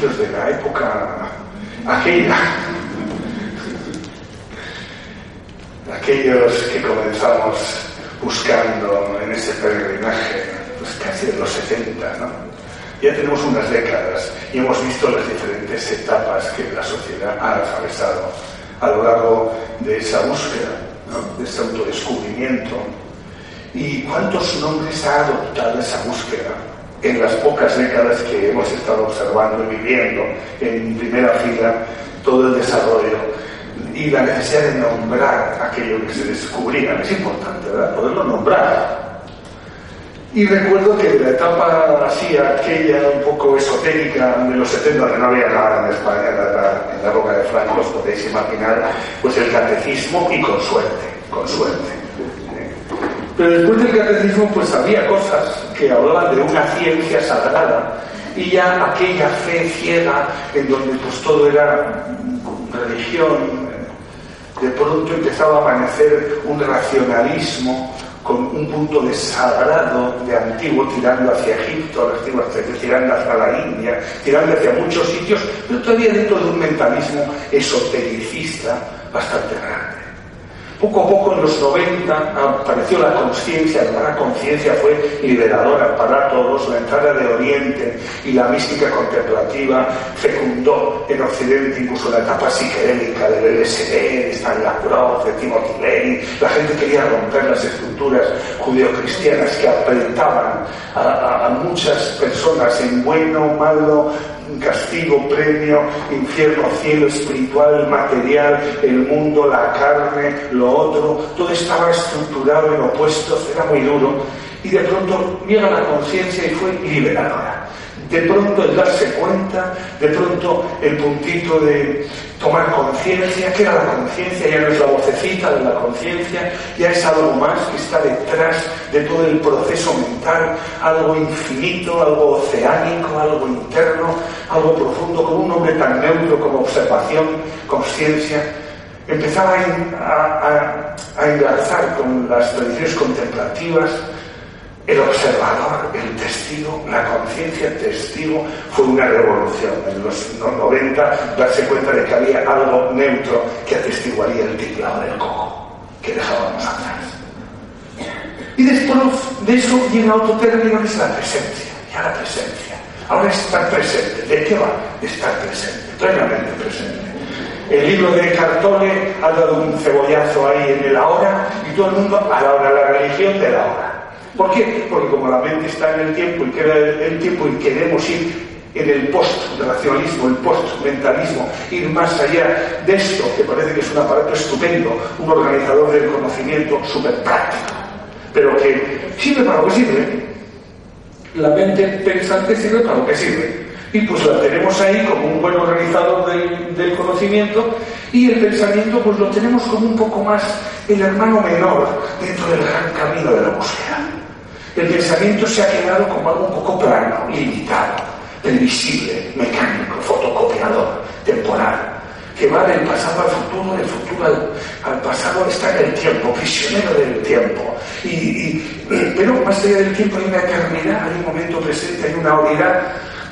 Desde la época aquella. Aquellos que comenzamos buscando en ese peregrinaje, pues casi de los 70, ¿no? Ya tenemos unas décadas y hemos visto las diferentes etapas que la sociedad ha atravesado a lo largo de esa búsqueda, ¿no? de ese autodescubrimiento. ¿Y cuántos nombres ha adoptado esa búsqueda en las pocas décadas que hemos estado observando y viviendo en primera fila todo el desarrollo y la necesidad de nombrar aquello que se descubría? Es importante, ¿verdad? Poderlo nombrar. Y recuerdo que de la etapa así, aquella un poco esotérica de los 70, que no había nada en España, en la, en la época de Franco, os podéis imaginar, pues el catecismo y con suerte, con suerte. Pero después del catecismo, pues había cosas que hablaban de una ciencia sagrada y ya aquella fe ciega en donde pues todo era religión, de pronto empezaba a aparecer un racionalismo con un punto de sagrado, de antiguo, tirando hacia Egipto, tirando hacia la India, tirando hacia muchos sitios, pero todavía dentro de un mentalismo esotericista bastante grande. Poco a poco en los 90 apareció la conciencia, la conciencia fue liberadora para todos, la entrada de Oriente y la mística contemplativa fecundó en Occidente incluso la etapa psiquedélica del LSD, de Stanislav de Timothy Lenin, la gente quería romper las estructuras judeocristianas que apretaban a, a muchas personas en bueno, malo, castigo, premio, infierno, cielo espiritual, material, el mundo, la carne, lo otro, todo estaba estructurado en opuestos, era muy duro, y de pronto llega la conciencia y fue liberadora. De pronto el darse cuenta, de pronto el puntito de tomar conciencia, que era la conciencia, ya no es la vocecita de la conciencia, ya es algo más que está detrás de todo el proceso mental, algo infinito, algo oceánico, algo interno, algo profundo, con un nombre tan neutro como observación, conciencia, empezaba a, a, a enlazar con las tradiciones contemplativas, el observador, el testigo, la conciencia testigo fue una revolución. En los 90 darse cuenta de que había algo neutro que atestiguaría el teclado del coco que dejábamos atrás. Y después de eso llega otro término que es la presencia, ya la presencia. Ahora estar presente. ¿De qué va? Estar presente, plenamente presente. El libro de Cartole ha dado un cebollazo ahí en el ahora y todo el mundo a la hora, la religión de la hora. ¿Por qué? Porque como la mente está en el tiempo y queda el tiempo y queremos ir en el post-racionalismo, el post-mentalismo, ir más allá de esto, que parece que es un aparato estupendo, un organizador del conocimiento súper práctico, pero que sirve para lo que sirve. La mente pensante sirve para lo que sirve. Y pues la tenemos ahí como un buen organizador del, conocimiento y el pensamiento pues lo tenemos como un poco más el hermano menor dentro del gran camino de la búsqueda. El pensamiento se ha quedado como algo un poco plano, limitado, previsible, mecánico, fotocopiador, temporal, que va del pasado al futuro, del futuro al, pasado, está en el tiempo, prisionero del tiempo. Y, pero más allá del tiempo hay una eternidad, hay un momento presente, hay una unidad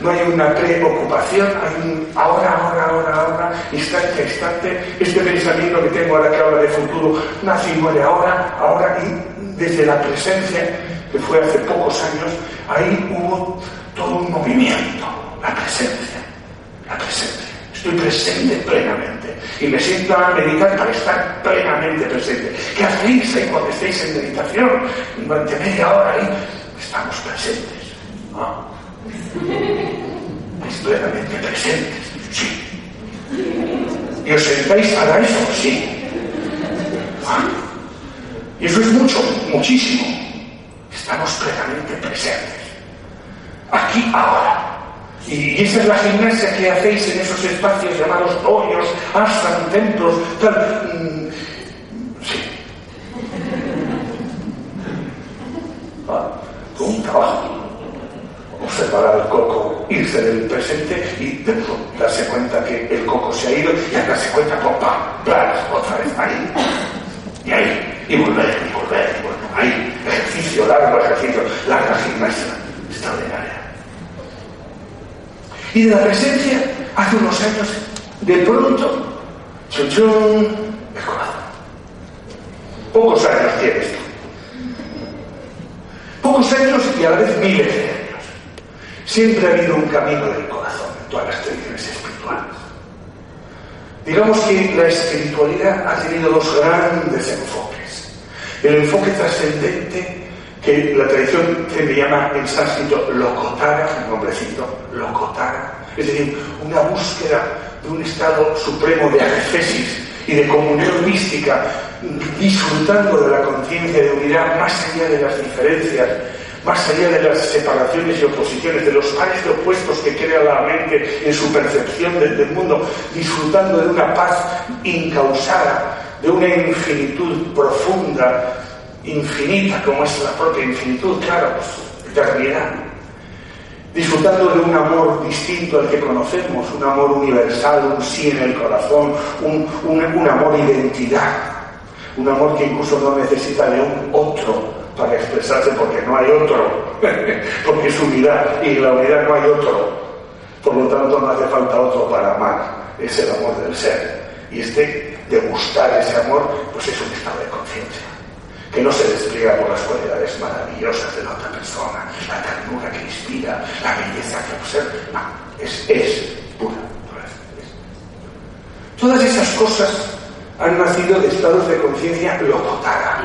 no hay una preocupación, hay un ahora, ahora, ahora, ahora, instante a instante. Este pensamiento que tengo ahora que habla de futuro nace y muere ahora, ahora, y desde la presencia, que fue hace pocos años, ahí hubo todo un movimiento, la presencia, la presencia. Estoy presente plenamente. Y me siento a meditar para estar plenamente presente. ¿Qué hacéis ahí cuando estáis en meditación? Durante media hora ahí estamos presentes. ¿no? Es plenamente presentes. Sí. ¿Y os sentáis para eso? Sí. Ah. Y eso es mucho, muchísimo. Estamos plenamente presentes. Aquí, ahora. Y esa es la gimnasia que hacéis en esos espacios llamados hoyos, ashram, templos, tal. Mm, sí. Ah, un trabajo. Observar al coco irse del presente y darse cuenta que el coco se ha ido y darse cuenta, ¡pum, pam! otra vez ahí. Y ahí. Y volver, y volver. Ejercicio, largo ejercicio, larga gimnasia. Extraordinaria. Y de la presencia, hace unos años, de pronto, chuchún, el corazón. Pocos años tiene esto. Pocos años y a la vez miles de años. Siempre ha habido un camino del corazón en todas las tradiciones espirituales. Digamos que la espiritualidad ha tenido dos grandes enfoques. El enfoque trascendente que la tradición se llama en sánscrito lokotara, un nombrecito, lokotara, es decir, una búsqueda de un estado supremo de accesis y de comunión mística, disfrutando de la conciencia de unidad más allá de las diferencias, más allá de las separaciones y oposiciones, de los pares opuestos que crea la mente en su percepción del, mundo, disfrutando de una paz incausada, de una infinitud profunda, infinita como es la propia infinitud, claro, eternidad. Disfrutando de un amor distinto al que conocemos, un amor universal, un sí en el corazón, un, un, amor identidad, un amor que incluso no necesita de un otro para expresarse porque no hay otro, porque es unidad y en la unidad no hay otro. Por lo tanto, no hace falta otro para amar, es el amor del ser. Y este, degustar ese amor, pues es un estado de conciencia que no se despliega por las cualidades maravillosas de la otra persona, la ternura que inspira, la belleza que observa. No, es, es pura. Todas esas cosas han nacido de estados de conciencia locotara.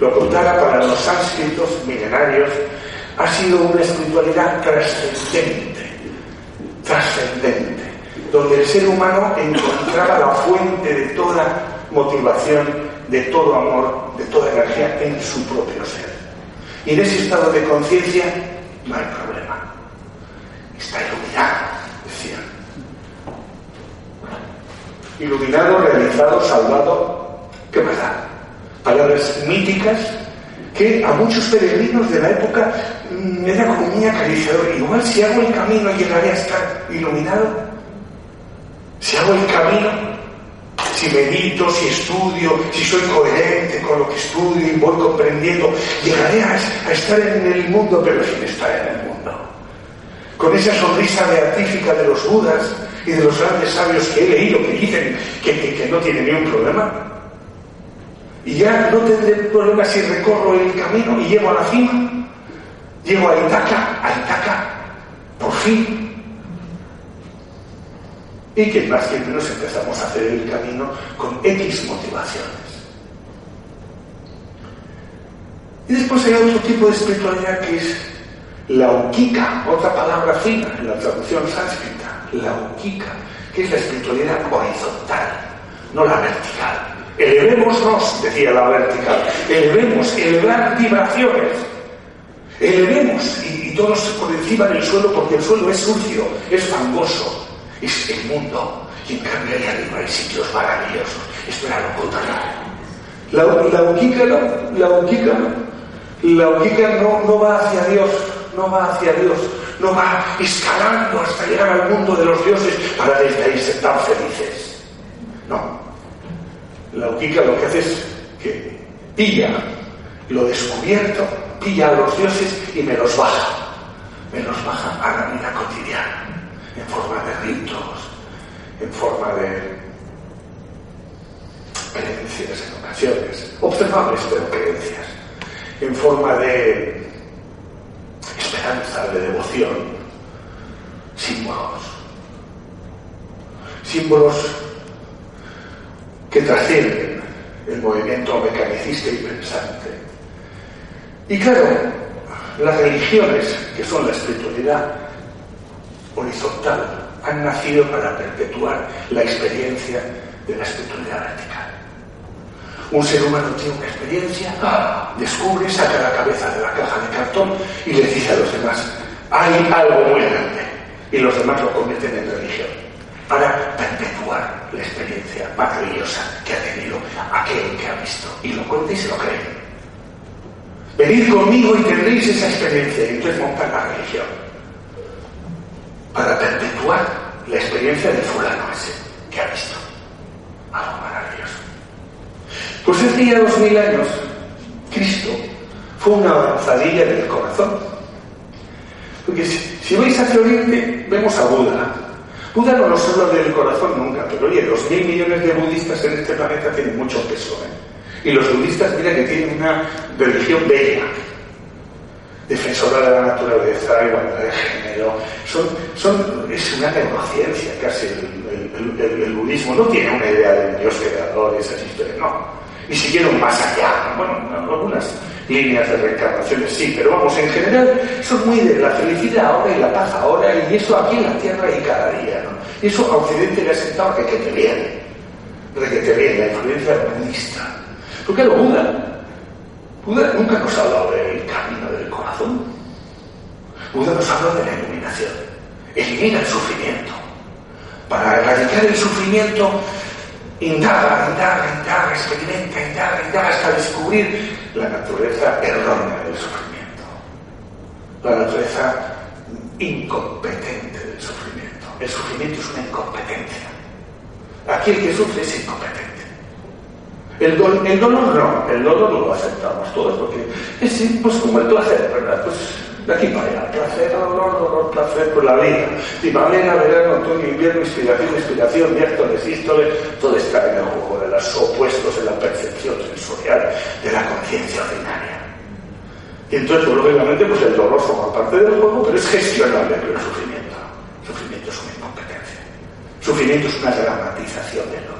Locotara para los sánscritos milenarios ha sido una espiritualidad trascendente, trascendente, donde el ser humano encontraba la fuente de toda motivación de todo amor, de toda energía en su propio ser. Y en ese estado de conciencia no hay problema. Está iluminado, decían. Iluminado, realizado, salvado, ¿qué más da? Palabras míticas que a muchos peregrinos de la época me da como muy acariciador. Igual si hago el camino llegaré a estar iluminado. Si hago el camino si medito, si estudio, si soy coherente con lo que estudio y voy comprendiendo, llegaré a, estar en el mundo, pero sin estar en el mundo. Con esa sonrisa beatífica de los budas y de los grandes sabios que he leído que dicen que, que no tienen ni un problema. Y ya no tendré problema si recorro el camino y llego a la cima. Llego a Itaca, a Itaca, por fin, y que más que menos empezamos a hacer el camino con X motivaciones. Y después hay otro tipo de espiritualidad que es la ukika, otra palabra fina en la traducción sánscrita, la ukika, que es la espiritualidad horizontal, no la vertical. Elevémonos, decía la vertical, elevemos, elevar vibraciones, elevemos y, y todos por encima del suelo porque el suelo es sucio, es fangoso, es el mundo. Y en cambio arriba hay sitios maravillosos. Esto era lo contrario. La, la uquica no, la uquica La uquica no, no va hacia Dios, no va hacia Dios, no va escalando hasta llegar al mundo de los dioses para desde ahí ser tan felices. No. La uquica lo que hace es que pilla lo descubierto, pilla a los dioses y me los baja. Me los baja a la vida cotidiana en forma de ritos, en forma de creencias en ocasiones, observables pero creencias, en forma de esperanza, de devoción, símbolos. símbolos que trascienden el movimiento mecanicista y pensante. Y claro, las religiones, que son la espiritualidad horizontal, han nacido para perpetuar la experiencia de la espiritualidad vertical. Un ser humano tiene una experiencia, descubre, saca la cabeza de la caja de cartón y le dice a los demás, hay algo muy grande. Y los demás lo convierten en religión para perpetuar la experiencia maravillosa que ha tenido aquel que ha visto. Y lo cuenta y se lo cree. Venid conmigo y tendréis esa experiencia. Y entonces montan la religión para perpetuar la experiencia del fulano ese que ha visto. Algo maravilloso. Pues hace ya dos mil años, Cristo fue una avanzadilla del corazón. Porque si, vais hacia Oriente, vemos a Buda. Buda no nos habla del corazón nunca, pero oye, dos mil millones de budistas en este planeta tienen mucho peso. ¿eh? Y los budistas, mira que tienen una religión bella, defensora de la naturaleza, igualdad de género. Son, son, es una neurociencia casi el, budismo. No tiene una idea de un Dios creador, esas historias, no y siguieron más allá. Bueno, algunas líneas de reencarnaciones sí, pero vamos, en general son muy de la felicidad ahora y la paz ahora, y eso aquí en la tierra y cada día. ¿no? Y eso a Occidente le ha sentado que te viene, que te viene, la influencia budista. Porque lo Buda, Buda nunca nos ha del camino del corazón. Buda nos habla de la iluminación. Elimina el sufrimiento. Para erradicar el sufrimiento indaga, indaga, indaga, experimenta, indaga, indaga hasta descubrir la naturaleza errónea del sufrimiento, la naturaleza incompetente del sufrimiento. El sufrimiento es una incompetencia. Aquí el que sufre es incompetente. El, el dolor no, el dolor lo aceptamos todos porque es pues, como el placer, ¿verdad? Pues de aquí para allá, placer, dolor, dolor, placer por la vida. Primavera, verano, otoño, invierno, inspiración, inspiración, diástole, sístole, todo está en el juego de los opuestos de la percepción sensorial, de la conciencia ordinaria. Y entonces, pues, lógicamente, pues el dolor forma parte del juego, pero es gestionable pero el sufrimiento. Sufrimiento es una incompetencia. Sufrimiento es una dramatización del dolor.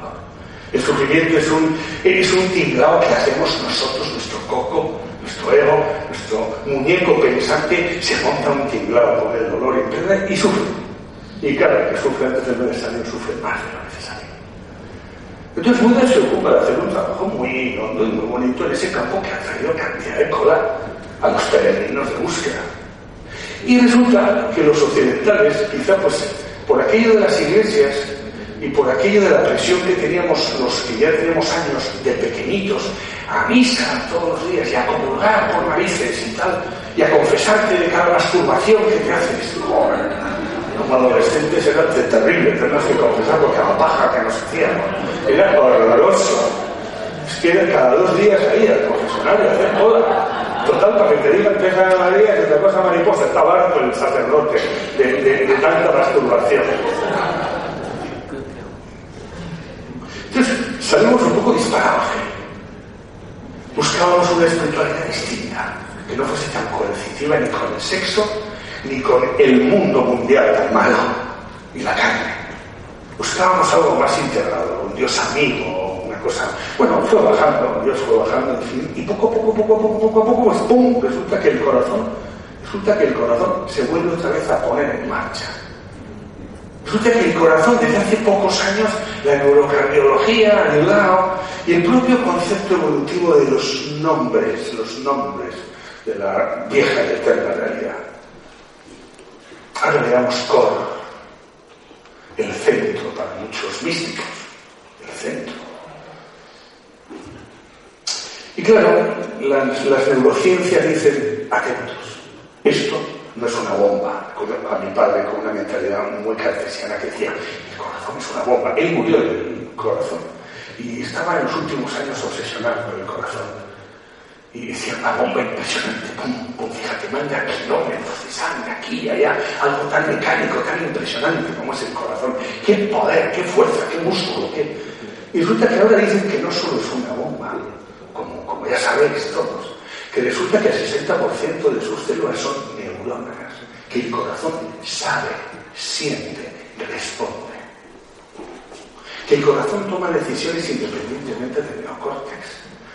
El sufrimiento es un, es un tinglao que hacemos nosotros, nuestro coco, nuestro ego, nuestro muñeco pensante se monta un tinglado con el dolor interno y sufre. Y cada que sufre antes de lo necesario sufre más de lo necesario. Entonces Buda se ocupa de hacer un trabajo muy hondo y muy bonito en ese campo que ha traído cantidad de cola a los peregrinos de búsqueda. Y resulta que los occidentales, quizá pues por aquello de las iglesias y por aquello de la presión que teníamos los que ya tenemos años de pequeñitos a misa todos los días y a comulgar por narices y tal, y a confesarte de cada masturbación que te haces. Joder, como adolescentes era terrible tenernos que confesar porque a la paja que nos hacíamos era horroroso. Es que cada dos días ahí al confesionario, hacer toda. Total, para que te digan que es María, que te cosa mariposa, estaba harto el sacerdote de tanta masturbación. Entonces, salimos un poco disparados. Buscábamos una espiritualidad distinta, que no fuese tan coercitiva ni con el sexo, ni con el mundo mundial tan malo y la carne. Buscábamos algo más integrado, un Dios amigo, una cosa. Bueno, fue bajando, Dios fue bajando, y poco a poco, poco a poco, poco a poco, pues ¡pum! Resulta que el corazón, resulta que el corazón se vuelve otra vez a poner en marcha Resulta que el corazón desde hace pocos años, la neurocardiología ha ayudado y el propio concepto evolutivo de los nombres, los nombres de la vieja y eterna realidad. Ahora le damos cor, el centro para muchos místicos, el centro. Y claro, las, las neurociencias dicen, atentos, esto no es una bomba. A mi padre con una mentalidad muy cartesiana que decía, el corazón es una bomba. Él murió del corazón y estaba en los últimos años obsesionado con el corazón. Y decía, una bomba impresionante, pum, pum, fíjate, manda kilómetros de sangre aquí y allá, algo tan mecánico, tan impresionante como es el corazón. Qué poder, qué fuerza, qué músculo, qué... Y resulta que ahora dicen que no solo es una bomba, como, como ya sabéis todos, que resulta que el 60% de sus células son que el corazón sabe, siente, responde. que el corazón toma decisiones independientemente del neocórtex,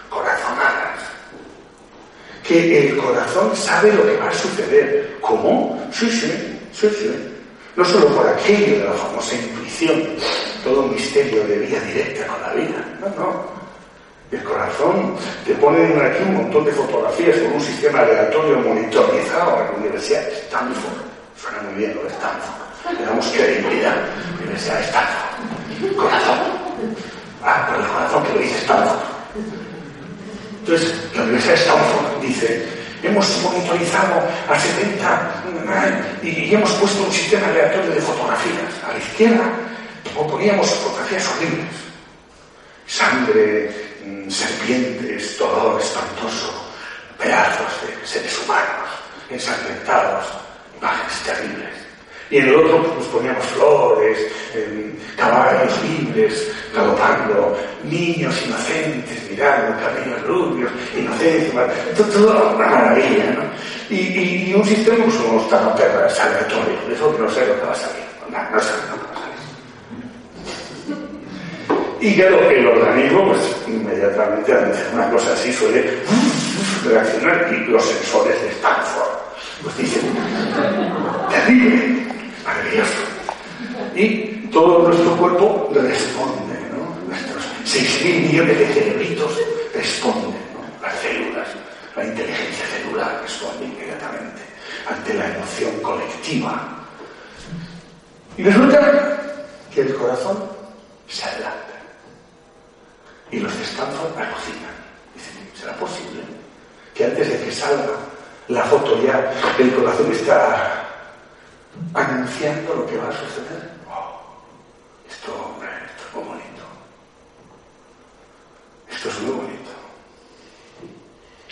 corazonadas. Que el corazón sabe lo que va a suceder. ¿Cómo? Sí, sí, sí, sí. No solo por aquello de la famosa intuición, todo misterio de vía directa con la vida. No, no. El corazón te ponen aquí un montón de fotografías con un sistema aleatorio monitorizado en la Universidad de Stanford. Suena muy bien lo de Stanford. Le damos credibilidad. Universidad de Stanford. Corazón. Ah, por el corazón que lo dice Stanford. Entonces, la Universidad de Stanford dice, hemos monitorizado a 70 y, hemos puesto un sistema aleatorio de fotografías. A la izquierda poníamos fotografías horribles. Sangre, serpientes, dolor espantoso, pedazos de seres humanos ensangrentados, imágenes terribles. Y en el otro pues, poníamos flores, caballos libres, galopando, niños inocentes mirando, cabellos rubios, inocentes, todo, una maravilla, ¿no? Y, un sistema, pues unos tapaperras aleatorios, de eso que no sé lo que va a salir, no, no Y claro, el organismo, pues inmediatamente ante una cosa así suele reaccionar y los sensores de Stanford, pues dicen, terrible, maravilloso. Y todo nuestro cuerpo responde, ¿no? Nuestros 6.000 millones de cerebritos responden, ¿no? Las células, la inteligencia celular responde inmediatamente ante la emoción colectiva. Y resulta que el corazón se adelanta. Y los de Stanford alucinan. Dicen, ¿será posible que antes de que salga la foto ya el corazón está anunciando lo que va a suceder. Oh, esto, hombre, esto es muy bonito. Esto es muy bonito.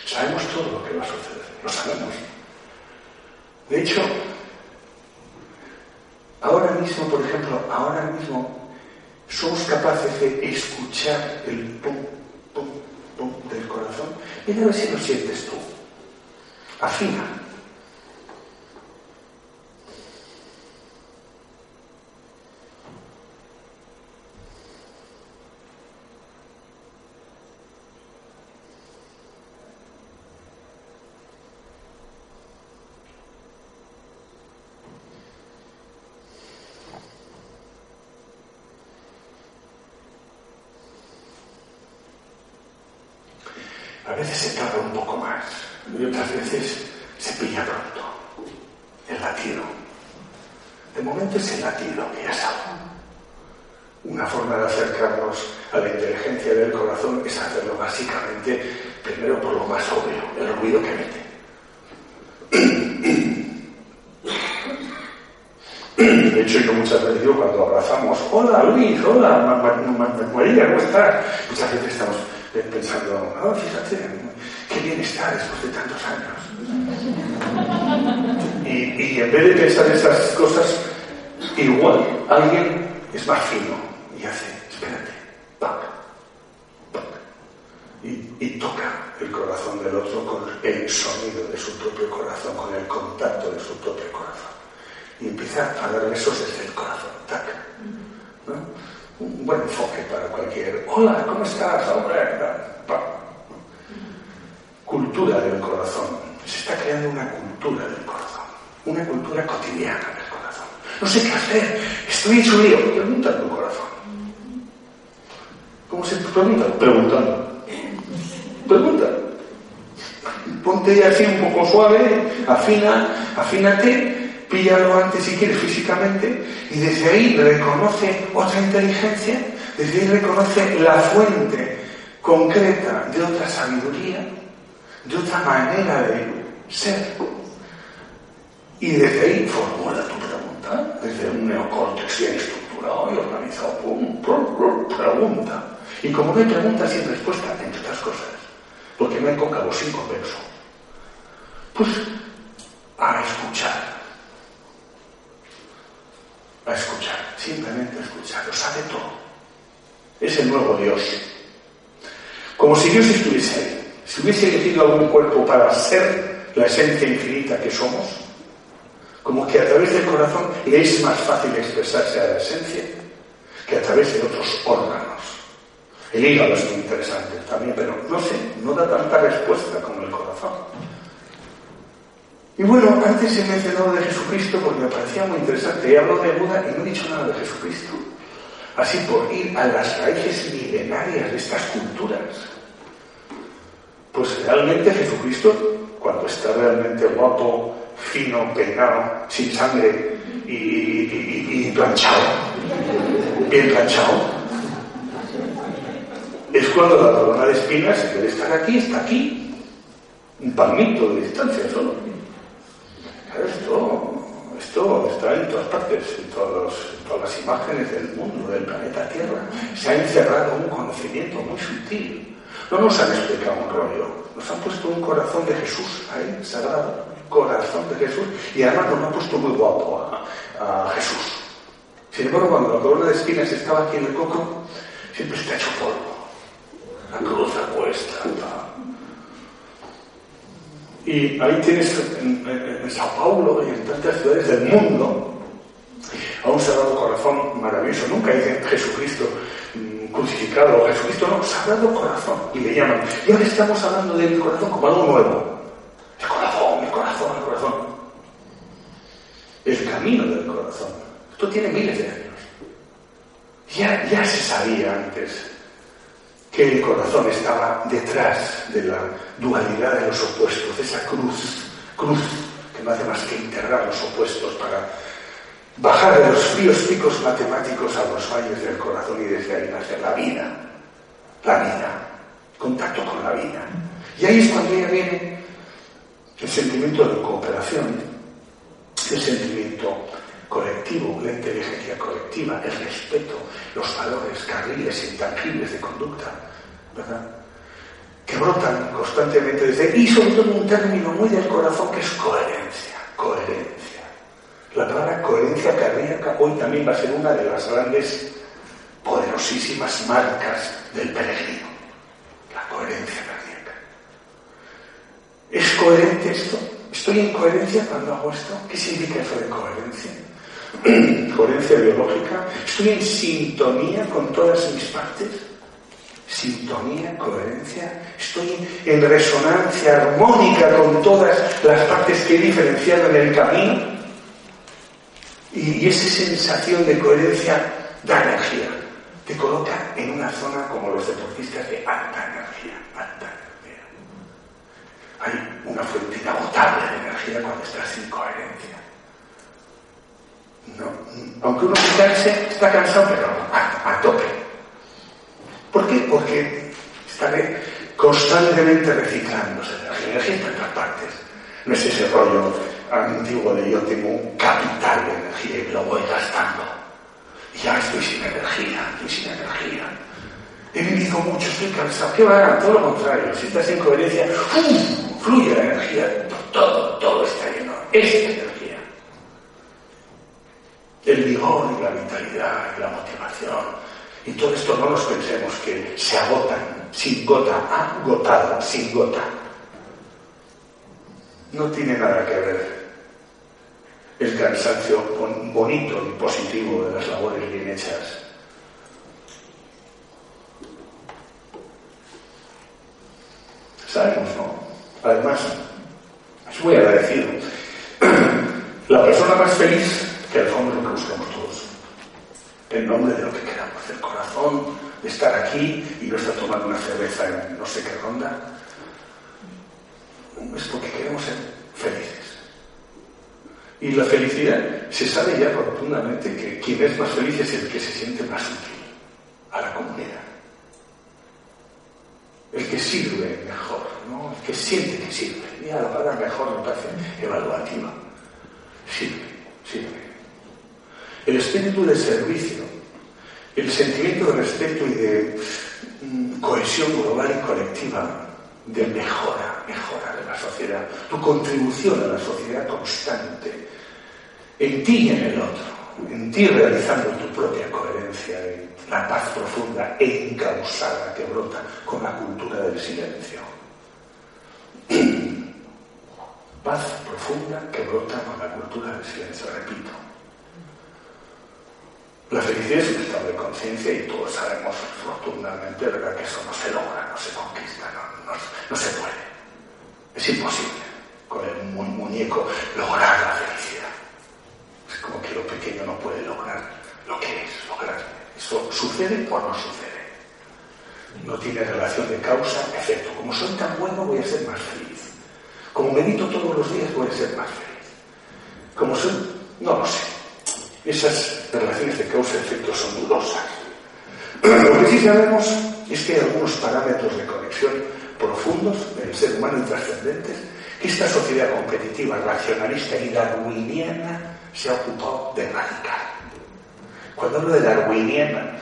Sabemos todo lo que va a suceder, lo sabemos. De hecho, ahora mismo, por ejemplo, ahora mismo somos capaces de escuchar el pum, pum, pum del corazón. Mira a ver si lo sientes tú. Afina. Veces se tarda un poco más y otras veces se pilla pronto el latido. De momento es el latido que ya sabe. Una forma de acercarnos a la inteligencia del corazón es hacerlo básicamente primero por lo más obvio, el ruido que mete. De hecho, yo muchas veces digo cuando abrazamos, hola Luis, hola María, ¿cómo estás? Muchas veces estamos pensando, oh, fíjate, qué bien está después de tantos años. Y, en vez de pensar esas cosas, igual alguien es más fino y hace, espérate, y, y toca el corazón del otro con el sonido de su propio corazón, con el contacto de su propio corazón. Y empieza a dar besos desde el corazón, tac. un buen enfoque para cualquier. Hola, ¿cómo estás? Hombre, cultura del corazón. Se está creando una cultura del corazón, una cultura cotidiana del corazón. No sé qué hacer, estoy hecho lío. Pregunta tu corazón. ¿Cómo se pregunta? Preguntando. Pregunta. Ponte así un poco suave, afina, afínate píllalo antes si quieres físicamente y desde ahí reconoce otra inteligencia, desde ahí reconoce la fuente concreta de otra sabiduría, de otra manera de ser. Y desde ahí formula tu pregunta, desde un neocórtex bien estructurado y organizado, pum, pregunta. Y como no hay pregunta sin respuesta, entre otras cosas, porque no hay cóncavo sin convexo, pues a escuchar a escuchar, simplemente a escuchar, lo sabe todo. Es el nuevo Dios. Como si Dios estuviese ahí. Si hubiese elegido algún cuerpo para ser la esencia infinita que somos, como que a través del corazón le es más fácil expresarse a la esencia. que a través de otros órganos. El hígado es muy interesante también, pero no sé, no da tanta respuesta como el corazón. Y bueno, antes he mencionado de Jesucristo porque me parecía muy interesante. He hablado de Buda y no he dicho nada de Jesucristo. Así por ir a las raíces milenarias de estas culturas. Pues realmente Jesucristo, cuando está realmente guapo, fino, peinado, sin sangre y, planchado, bien planchado, es cuando la corona de espinas, en vez estar aquí, está aquí, un palmito de distancia solo. Esto, esto está en todas partes, en, todas las imágenes del mundo, del planeta Tierra. Se ha encerrado un conocimiento muy sutil. No nos han explicado un rollo, nos han puesto un corazón de Jesús ahí, sagrado, corazón de Jesús, y además nos han puesto muy guapo a, Jesús. Sin embargo, cuando la corona de espinas estaba aquí en el coco, siempre está hecho polvo. La cruz apuesta, y ahí tienes en, Sao Paulo y en tantas ciudades del mundo a un sagrado corazón maravilloso. Nunca dicen Jesucristo crucificado Jesucristo, no, sagrado corazón. Y le llaman. Y ahora estamos hablando del corazón como algo nuevo. El corazón, el corazón, el corazón. El camino del corazón. Esto tiene miles de años. Ya, ya se sabía antes que el corazón estaba detrás de la dualidad de los opuestos, de esa cruz, cruz que no hace más que integrar los opuestos para bajar de los fríos picos matemáticos a los valles del corazón y desde ahí nacer la vida, la vida, contacto con la vida. Y ahí es cuando ya viene el sentimiento de cooperación, el sentimiento colectivo, la inteligencia colectiva, el respeto, los valores, carriles intangibles de conducta, ¿verdad? Que brotan constantemente desde y sobre todo un término muy del corazón que es coherencia, coherencia. La palabra coherencia cardíaca hoy también va a ser una de las grandes, poderosísimas marcas del peregrino, la coherencia cardíaca. ¿Es coherente esto? ¿Estoy en coherencia cuando hago esto? ¿Qué significa eso de coherencia? coherencia biológica, estoy en sintonía con todas mis partes, sintonía, coherencia, estoy en resonancia armónica con todas las partes que he diferenciado en el camino. Y, esa sensación de coherencia da energía, te coloca en una zona como los deportistas de alta energía, alta energía. Hay una fuente inagotable de energía cuando estás sin coherencia. No. Aunque uno se está cansado, pero a, tope. ¿Por qué? Porque está constantemente reciclándose. La energía en todas partes. No es ese rollo antiguo de yo tengo un capital de energía y lo voy gastando. Y ya estoy sin energía, estoy sin energía. He vivido mucho, estoy cansado. ¿Qué va? Todo lo contrario. Si estás en coherencia, fluye la energía. Todo, todo está lleno. Esta el vigor y la vitalidad y la motivación. Y todo esto no nos pensemos que se agotan sin gota, agotada, sin gota. No tiene nada que ver el cansancio bonito y positivo de las labores bien hechas. Sabemos, ¿no? Además, es muy agradecido. La persona más feliz que al fondo es lo que buscamos todos. En nombre de lo que queramos, del corazón, de estar aquí y no estar tomando una cerveza en no sé qué ronda. Es porque queremos ser felices. Y la felicidad se sabe ya profundamente que quien es más feliz es el que se siente más útil a la comunidad. El que sirve mejor, ¿no? El que siente que sirve. Mira, la palabra mejor me parece evaluativa. Sirve, sirve el espíritu de servicio, el sentimiento de respeto y de mm, cohesión global y colectiva, de mejora, mejora de la sociedad, tu contribución a la sociedad constante, en ti y en el otro, en ti realizando tu propia coherencia, la paz profunda e incausada que brota con la cultura del silencio. paz profunda que brota con la cultura del silencio, repito La felicidad es un estado de conciencia y todos sabemos afortunadamente ¿verdad? que eso no se logra, no se conquista, no, no se puede. Es imposible con el muñeco lograr la felicidad. Es como que lo pequeño no puede lograr lo que es lograr. Eso sucede o no sucede. No tiene relación de causa-efecto. Como soy tan bueno voy a ser más feliz. Como medito todos los días voy a ser más feliz. Como soy, no lo sé. Esas relaciones de causa-efecto son dudosas. Lo que sí sabemos es que hay algunos parámetros de conexión profundos del ser humano y trascendentes que esta sociedad competitiva, racionalista y darwiniana se ha ocupado de erradicar. Cuando hablo de darwiniana,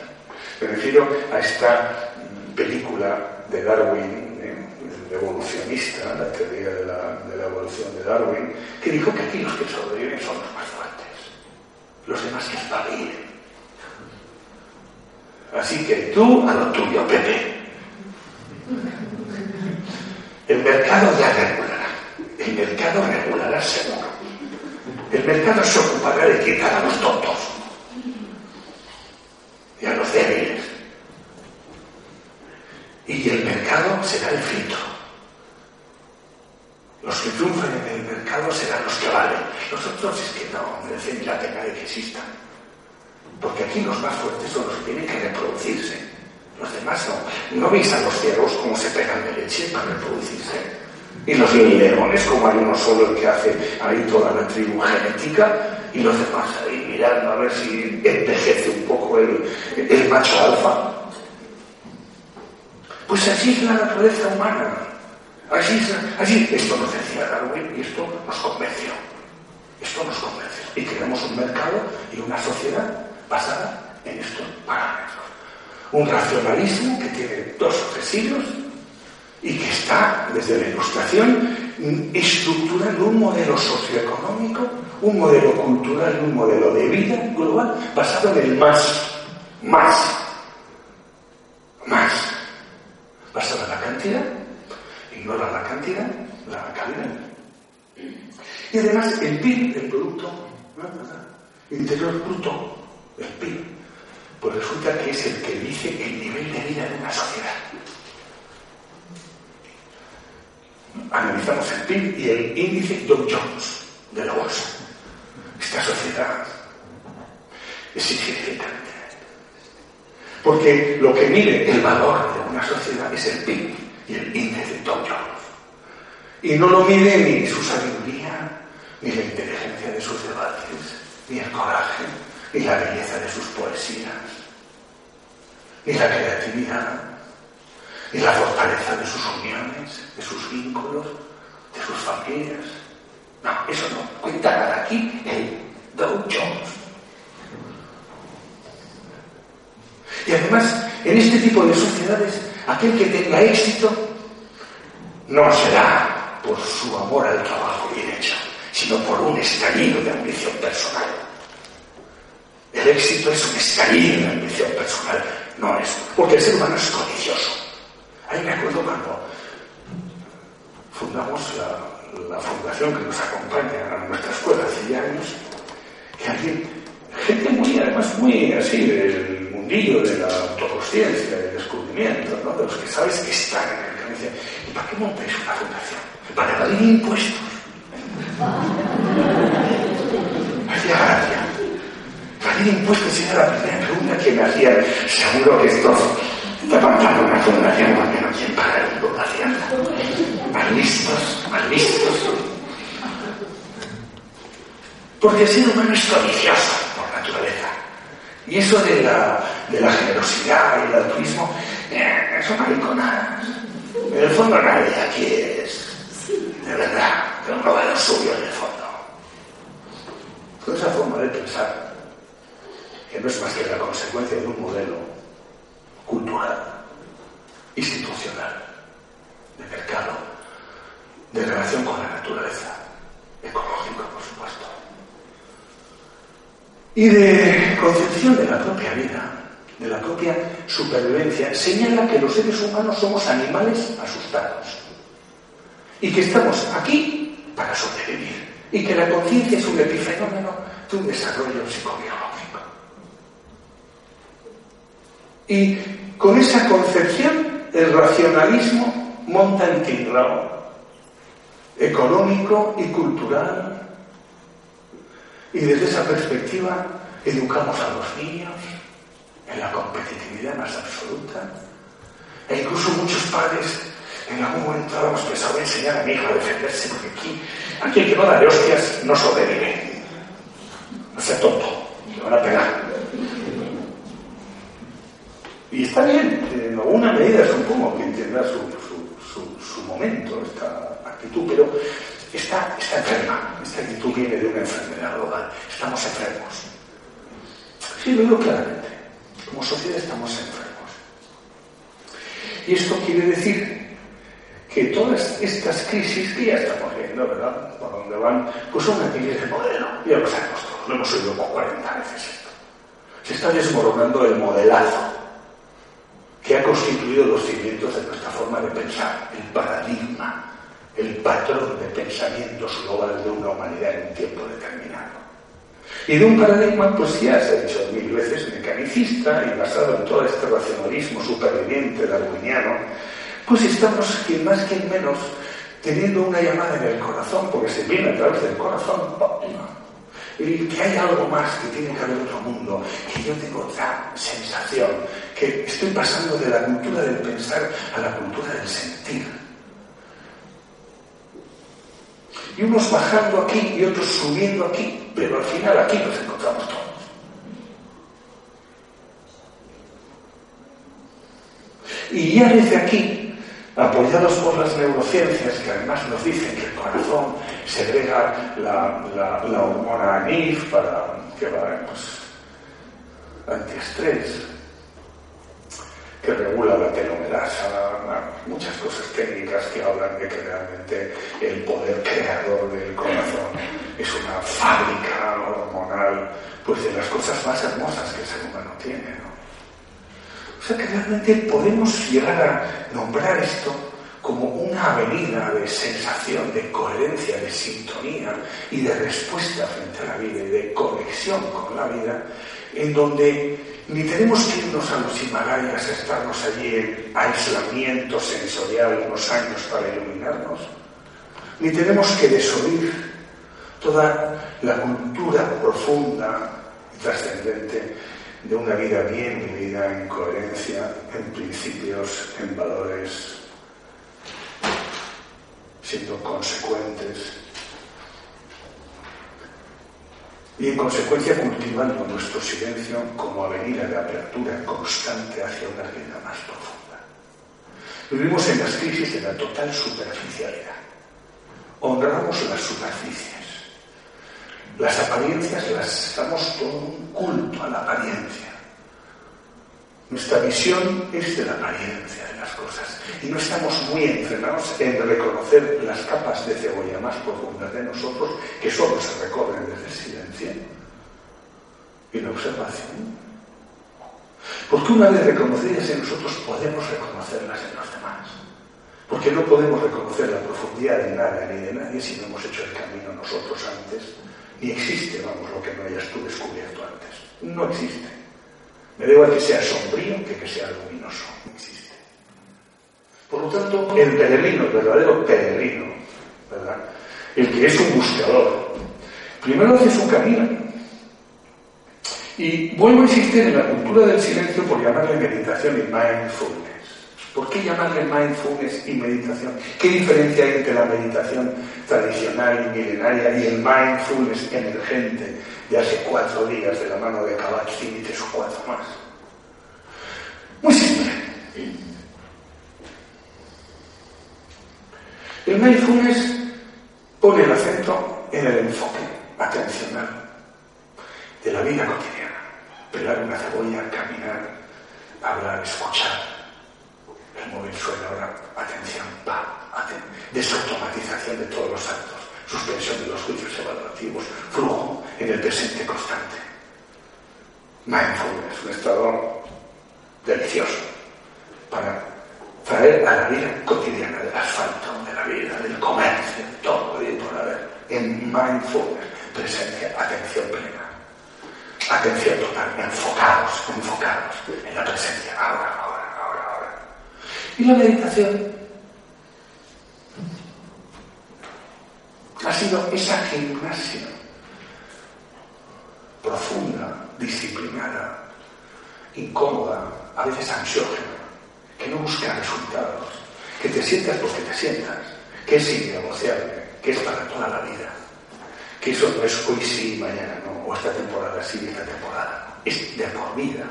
me refiero a esta película de Darwin, eh, evolucionista, la teoría de la, de la, evolución de Darwin, que dijo que aquí los que sobreviven son los más fuertes, los demás que espabilen. Así que tú a lo tuyo, Pepe. El mercado ya regulará. El mercado regulará seguro. El mercado se ocupará de quitar a los tontos y a los débiles. Y el mercado será el filtro. Los que triunfen en el mercado serán los que valen. Los otros es que no merecen la pena de que existan. Porque aquí los más fuertes son los que tienen que reproducirse. Los demás no. ¿No veis a los ciervos cómo se pegan de leche para reproducirse? Y los leones, como hay uno solo el que hace ahí toda la tribu genética, y los demás ahí mirando a ver si envejece un poco el, el macho alfa. Pues así es la naturaleza humana. Así es, así, esto nos decía Darwin y esto nos convenció. Esto nos convenció. Y creamos un mercado y una sociedad basada en estos parámetros. Un racionalismo que tiene dos o y que está, desde la ilustración, estructurando un modelo socioeconómico, un modelo cultural y un modelo de vida global basado en el más, más, más, basado en la cantidad, ignora la cantidad, la calidad. Y además el PIB, el Producto Interior Bruto, el PIB, pues resulta que es el que dice el nivel de vida de una sociedad. Analizamos el PIB y el índice Dow Jones de la bolsa. Esta sociedad es insignificante. Porque lo que mide el valor de una sociedad es el PIB y el índice Dow Jones. Y no lo mide ni su sabiduría, ni la inteligencia de sus debates, ni el coraje, ni la belleza de sus poesías, ni la creatividad, ni la fortaleza de sus uniones, de sus vínculos, de sus familias. No, eso no cuenta nada aquí el Dow Jones. Y además, en este tipo de sociedades, aquel que tenga éxito no será por su amor al trabajo bien hecho, sino por un estallido de ambición personal. El éxito es un estallido de ambición personal, no es, porque el ser humano es codicioso. Ahí me acuerdo cuando fundamos la, fundación que nos acompaña a nuestra escuela hace ya años, que alguien, gente muy, además muy así, del mundillo de la autoconsciencia, del descubrimiento, ¿no? de los que sabes que están en el camino, ¿y para qué montáis una fundación? Para evadir impuestos. Hacía gracia. Evadir impuestos era la primera pregunta que me hacían. Seguro que esto levantando una fundación porque no quieren pagar la hacienda. Mal listos, mal listos. Porque el ser humano es codicioso por naturaleza. Y eso de la, de la generosidad y el altruismo eh, son mariconadas. En el fondo nadie aquí es de verdad, no va lo suyo en el fondo. Con esa forma de pensar, que no es más que la consecuencia de un modelo cultural, institucional, de mercado, de relación con la naturaleza, ecológico, por supuesto, y de concepción de la propia vida, de la propia supervivencia, señala que los seres humanos somos animales asustados y que estamos aquí para sobrevivir y que la conciencia es un epifenómeno de un desarrollo psicobiológico. Y con esa concepción, el racionalismo monta en tinglao económico y cultural. Y desde esa perspectiva educamos a los niños en la competitividad más absoluta. E incluso muchos padres en algún momento hemos pensado, enseñar a mi hijo a defenderse, porque aquí, aquí el que no da de hostias no sobrevive. No sea tonto, le van a pegar. Y está bien, en alguna medida supongo que tendrá su, su, momento esta actitud, pero está, está enferma. Esta actitud viene de una enfermedad global. Estamos enfermos. Sí, lo digo claramente. Como sociedad estamos enfermos. Y esto quiere decir que todas estas crisis que ya estamos viendo, ¿verdad? Por donde van, pues son una crisis de modelo. Ya lo sabemos todos, lo hemos oído por 40 veces esto. Se está desmoronando el modelazo que ha constituido los cimientos de nuestra forma de pensar, el paradigma, el patrón de pensamientos global de una humanidad en un tiempo determinado. Y de un paradigma, pues ya se ha dicho mil veces, mecanicista y basado en todo este racionalismo superviviente darwiniano, pues estamos, quien más, quien menos, teniendo una llamada en el corazón, porque se viene a través del corazón, y que hay algo más, que tiene que haber otro mundo, que yo tengo otra sensación, que estoy pasando de la cultura del pensar a la cultura del sentir. Y unos bajando aquí y otros subiendo aquí, pero al final aquí nos encontramos todos. Y ya desde aquí apoyados por las neurociencias, que además nos dicen que el corazón segrega la, la, hormona ANIF para que va pues, antiestrés, que regula la telomerasa, muchas cosas técnicas que hablan de que realmente el poder creador del corazón es una fábrica hormonal pues de las cosas más hermosas que el ser humano tiene. O sea que realmente podemos llegar a nombrar esto como una avenida de sensación, de coherencia, de sintonía y de respuesta frente a la vida y de conexión con la vida, en donde ni tenemos que irnos a los Himalayas a estarnos allí en aislamiento sensorial unos años para iluminarnos, ni tenemos que desoír toda la cultura profunda y trascendente de una vida bien vivida en coherencia, en principios, en valores, siendo consecuentes y en consecuencia cultivando nuestro silencio como avenida de apertura constante hacia una vida más profunda. Vivimos en las crisis de la total superficialidad. Honramos las superficies las apariencias las damos todo un culto a la apariencia. Nuestra visión es de la apariencia de las cosas y no estamos muy entrenados en reconocer las capas de cebolla más profundas de nosotros que solo se recorren desde el silencio y la observación. Porque una vez reconocidas en nosotros podemos reconocerlas en los demás. Porque no podemos reconocer la profundidad de nada ni de nadie si no hemos hecho el camino nosotros antes ni existe, vamos, lo que no hayas tú descubierto antes. No existe. Me da igual que sea sombrío que que sea luminoso. No existe. Por lo tanto, el peregrino, el verdadero peregrino, ¿verdad? El que es un buscador, primero hace su camino. Y vuelvo a insistir en la cultura del silencio por llamarle meditación y mindfulness. ¿Por qué llamarle mindfulness y meditación? ¿Qué diferencia hay entre la meditación tradicional y milenaria y el mindfulness emergente de hace cuatro días de la mano de Kabat-Zinn y tres o cuatro más? Muy simple. El mindfulness pone el acento en el enfoque atencional de la vida cotidiana. Pelar una cebolla, caminar, hablar, escuchar el móvil suena ahora, atención, pa, atención. Desautomatización de todos los actos, suspensión de los juicios evaluativos, flujo en el presente constante. Mindfulness, un estado delicioso para traer a la vida cotidiana del asfalto, de la vida, del comercio, de todo y por haber, en mindfulness, presencia, atención plena. atención total, enfocados, enfocados en la presencia, ahora, ahora. Y la meditación ha sido esa gimnasia profunda, disciplinada, incómoda, a veces ansiógena, que no busca resultados, que te sientas porque te sientas, que es innegociable, que es para toda la vida, que eso no es hoy sí mañana no, o esta temporada sí esta temporada es de por vida,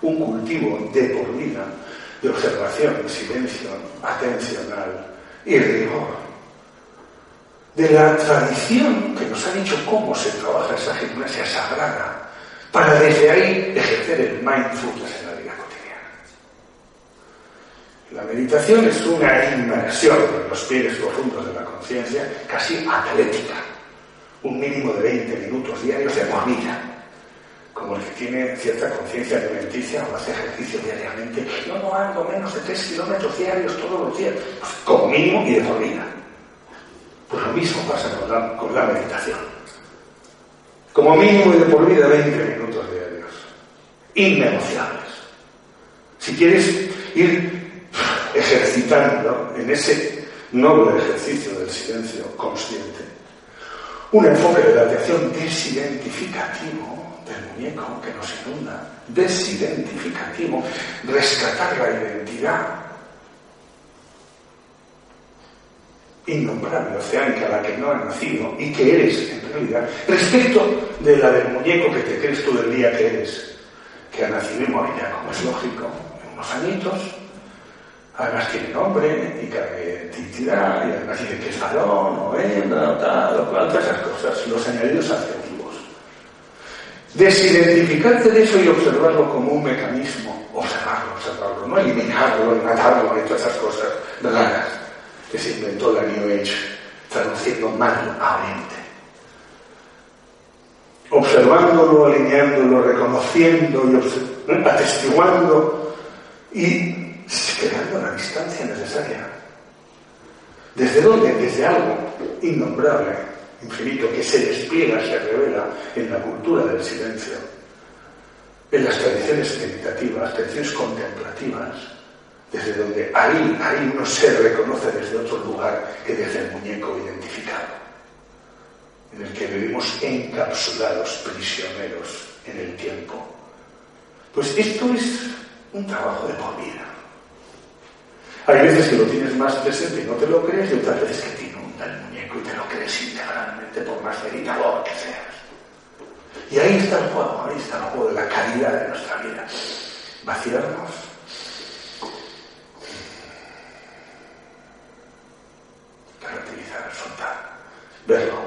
un cultivo de por vida de observación, silencio, atencional y rigor. De la tradición que nos ha dicho cómo se trabaja esa gimnasia sagrada, para desde ahí ejercer el mindfulness en la vida cotidiana. La meditación es una inmersión en los pies profundos de la conciencia casi atlética, un mínimo de 20 minutos diarios de vida, como el que tiene cierta conciencia alimenticia o hace ejercicio diariamente. Yo no ando menos de 3 kilómetros diarios todos los días, pues, como mínimo y de por vida. Pues lo mismo pasa con la, con la meditación. Como mínimo y de por vida 20 minutos diarios. Innegociables. Si quieres ir ejercitando en ese noble ejercicio del silencio consciente, un enfoque de la atención desidentificativo del muñeco que nos inunda, desidentificativo, rescatar la identidad innombrable, oceánica, la que no ha nacido y que eres en realidad, respecto de la del muñeco que te crees todo el día que eres, que ha nacido y morirá, como es lógico, en unos añitos, además tiene nombre y carga identidad, y además dice que es varón o hembra o tal o cual, todas esas cosas, los añadidos adjetivos. Desidentificarte de eso y observarlo como un mecanismo, observarlo, observarlo, no eliminarlo, matarlo y todas esas cosas raras que se inventó la New Age, traduciendo mal a Oriente. Observándolo, alineándolo, reconociendo y atestiguando y creando la distancia necesaria. ¿Desde dónde? Desde algo innombrable, infinito, que se despliega, se revela en la cultura del silencio, en las tradiciones meditativas, tradiciones contemplativas, desde donde ahí, ahí uno se reconoce desde otro lugar que desde el muñeco identificado, en el que vivimos encapsulados, prisioneros en el tiempo. Pues esto es un trabajo de por vida. Hay veces que lo tienes más presente y no te lo crees, y otras veces que te inunda el muñeco y te lo crees por más meditador que seas. Y ahí está el juego, ahí está el juego de la calidad de nuestra vida. Vaciarnos relativizar, soltar, verlo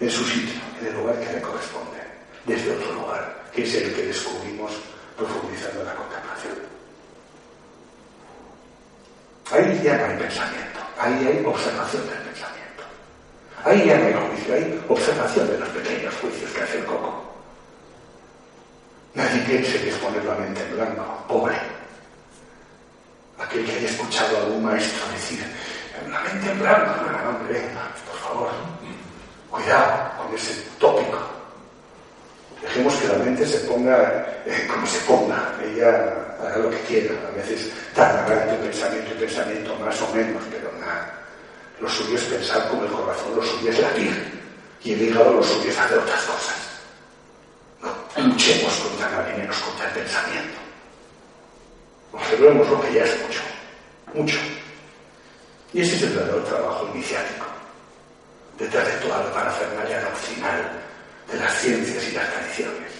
en su sitio, en el lugar que le corresponde, desde otro lugar, que es el que descubrimos profundizando la contemplación. Ahí ya no hay pensamiento, ahí hay observación del pensamiento. Ahí ya no hay juicio, hay observación de los pequeños juicios que hace el coco. Nadie piense que es poner la mente en blanco, pobre. Aquel que haya escuchado a algún maestro decir, la mente en blanco. No, hombre, por favor, cuidado con ese tópico. Dejemos que la mente se ponga eh, como se ponga. Ella hará lo que quiera. A veces tardará entre pensamiento y pensamiento, más o menos, pero nada. Lo suyo es pensar como el corazón, lo suyo es latir. Y el hígado lo suyo es hacer otras cosas. No luchemos contra la menos contra el pensamiento. Observemos lo que ya es mucho. Mucho. Y ese es el verdadero trabajo iniciático, detrás de toda la parafernalia doctrinal de las ciencias y las tradiciones.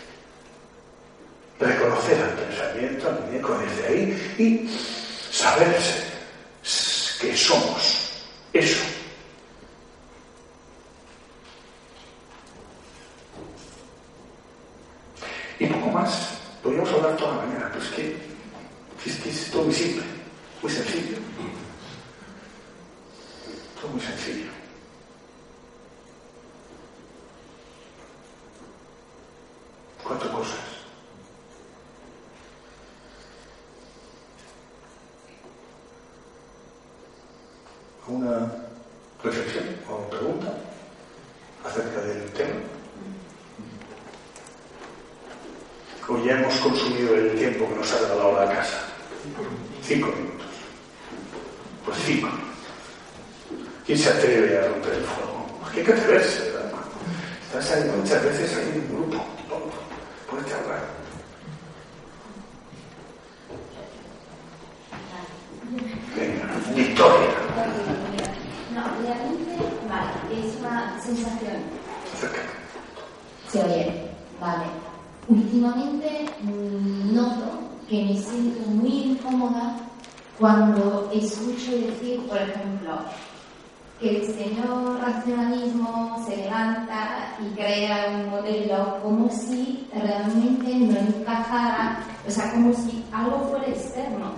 Reconocer al pensamiento, al muñeco desde ahí y saberse que somos eso. Y poco más. Podríamos hablar toda la mañana, pero es que es, que es todo muy simple, muy sencillo. Todo muy sencillo. Cuatro cosas. Una reflexión o pregunta acerca del tema. ya hemos consumido el tiempo que nos ha regalado la casa. Cinco minutos. Pues cinco ¿Quién se atreve a romper el fuego? Hay que atreverse, ¿verdad? Estás ahí muchas veces hay un grupo, puedes hablar. Venga, Victoria. No, realmente, vale, es una sensación. Se oye, vale. Últimamente mm, noto que me siento muy incómoda cuando escucho decir, por ejemplo, que el señor racionalismo se levanta y crea un modelo como si realmente no encajara, o sea, como si algo fuera externo.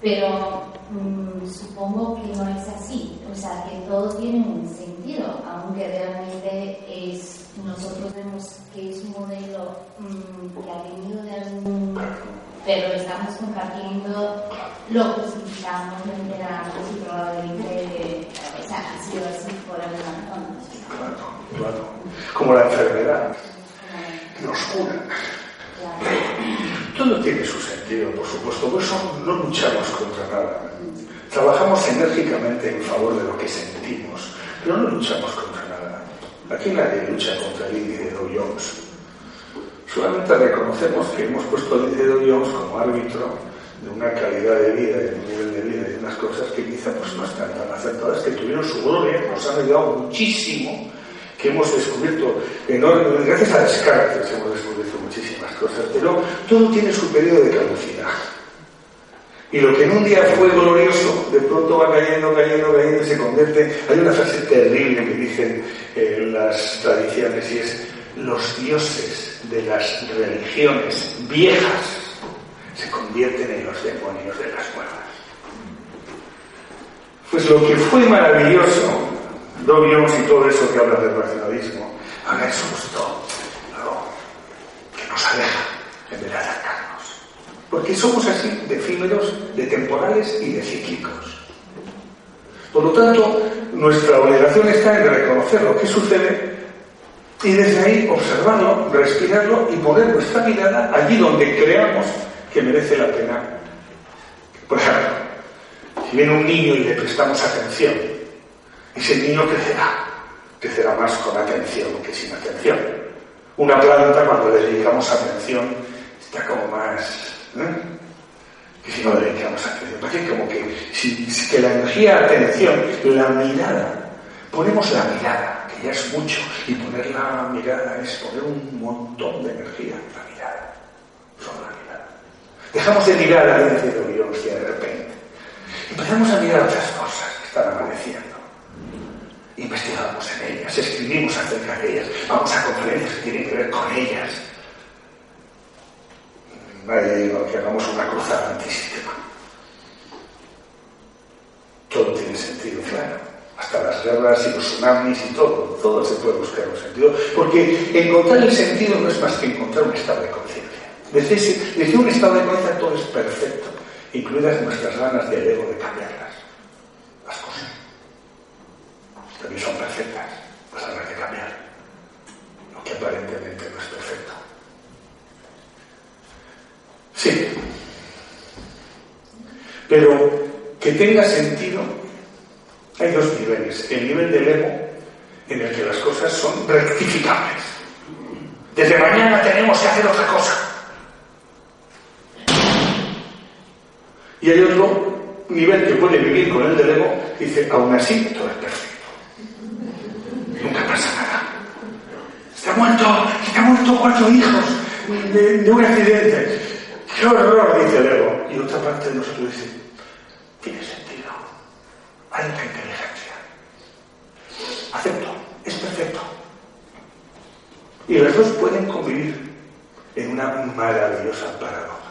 Pero mm, supongo que no es así, o sea, que todo tiene un sentido, aunque realmente es, nosotros vemos que es un modelo mm, que ha venido de algún pero estamos compartiendo lo que necesitamos, lo enteramos y probablemente o sea, ha sido así por alguna razón. Claro, claro. Como la enfermedad nos cura. Todo tiene su sentido, por supuesto, por eso no luchamos contra nada. Trabajamos enérgicamente en favor de lo que sentimos, pero no luchamos contra nada. Aquí nadie lucha contra el índice de Dow Solamente reconocemos que hemos puesto al de Jones como árbitro de una calidad de vida de un nivel de vida y de unas cosas que quizá pues, no están tan aceptadas, que tuvieron su gloria, nos han ayudado muchísimo, que hemos descubierto enorme, gracias a Descartes hemos descubierto muchísimas cosas, pero todo tiene su periodo de caducidad. Y lo que en un día fue glorioso, de pronto va cayendo, cayendo, cayendo y se convierte. Hay una frase terrible que dicen eh, las tradiciones y es: los dioses de las religiones viejas se convierten en los demonios de las nuevas. Pues lo que fue maravilloso, Dobbs y todo eso que habla del racionalismo, ahora es justo algo que nos aleja en vez de acercarnos. Porque somos así de efímeros, de temporales y de cíclicos. Por lo tanto, nuestra obligación está en reconocer lo que sucede y desde ahí observarlo, respirarlo y poner nuestra mirada allí donde creamos que merece la pena. Por ejemplo, si viene un niño y le prestamos atención, ese niño crecerá, crecerá más con atención que sin atención. Una planta, cuando le dedicamos atención, está como más. ¿eh? que si no le dedicamos atención. Parece como que, si, que la energía, atención, la mirada, ponemos la mirada ya es mucho. Y poner la mirada es poner un montón de energía en la mirada. Solo la mirada. Dejamos de mirar a la de biología de repente. Empezamos a mirar otras cosas que están amaneciendo. Investigamos en ellas, escribimos acerca de ellas, vamos a conferencias que tienen que ver con ellas. Vale, que hagamos una cruzada antisistema. Todo tiene sentido, claro hasta las guerras y los tsunamis y todo, todo se puede buscar un sentido, porque encontrar el sentido no es más que encontrar un estado de conciencia. Desde, un estado de conciencia todo es perfecto, incluidas nuestras ganas de ego de cambiarlas, las cosas. También son perfectas, las ganas de cambiar, lo que aparentemente no es perfecto. Sí, pero que tenga sentido hay dos niveles. El nivel del ego, en el que las cosas son rectificables. Desde mañana tenemos que hacer otra cosa. Y hay otro nivel que puede vivir con el del ego, que dice, aún así todo es perfecto. Nunca pasa nada. Se muerto, ha muerto cuatro hijos de, un accidente. ¡Qué horror! dice el ego. Y otra parte de nosotros dice, tiene sentido. Hay una inteligencia. Acepto, es perfecto. Y las dos pueden convivir en una maravillosa paradoja.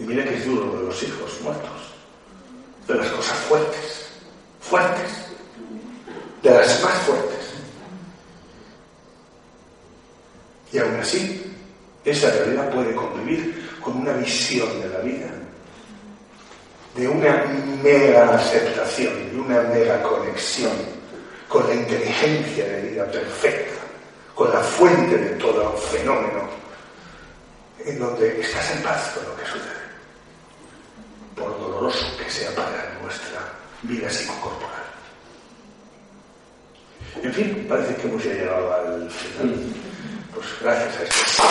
Y mira que es duro de los hijos muertos, de las cosas fuertes, fuertes. De las más fuertes. Y aún así, esa realidad puede convivir con una visión de la vida de una mega aceptación, de una mega conexión con la inteligencia de vida perfecta, con la fuente de todo fenómeno, en donde estás en paz con lo que sucede, que sea para nuestra vida psicocorporal. En fin, parece que hemos ya llegado al final. Pues gracias a esto.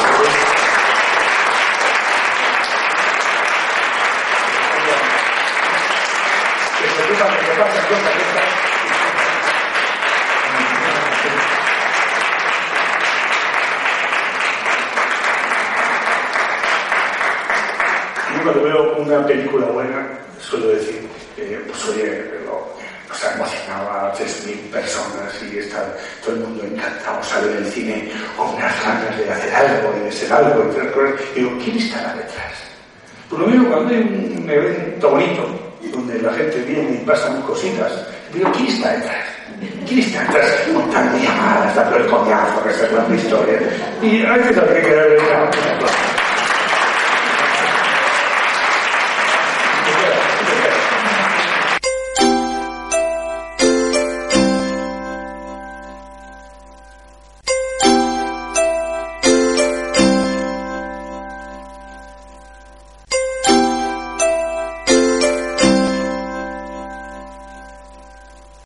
Yo cuando veo una película buena, suelo decir, eh, pues oye, o sea, emocionaba a 3.000 personas y está todo el mundo encantado, sale del cine con unas ganas de hacer algo y de ser algo y digo, ¿quién estará detrás? Por lo menos cuando hay un evento bonito, donde la gente viene y pasan cositas, digo, ¿quién está detrás? ¿Quién está detrás montando llamadas, dando el coñazo, que es la historia? Y hay que saber que querer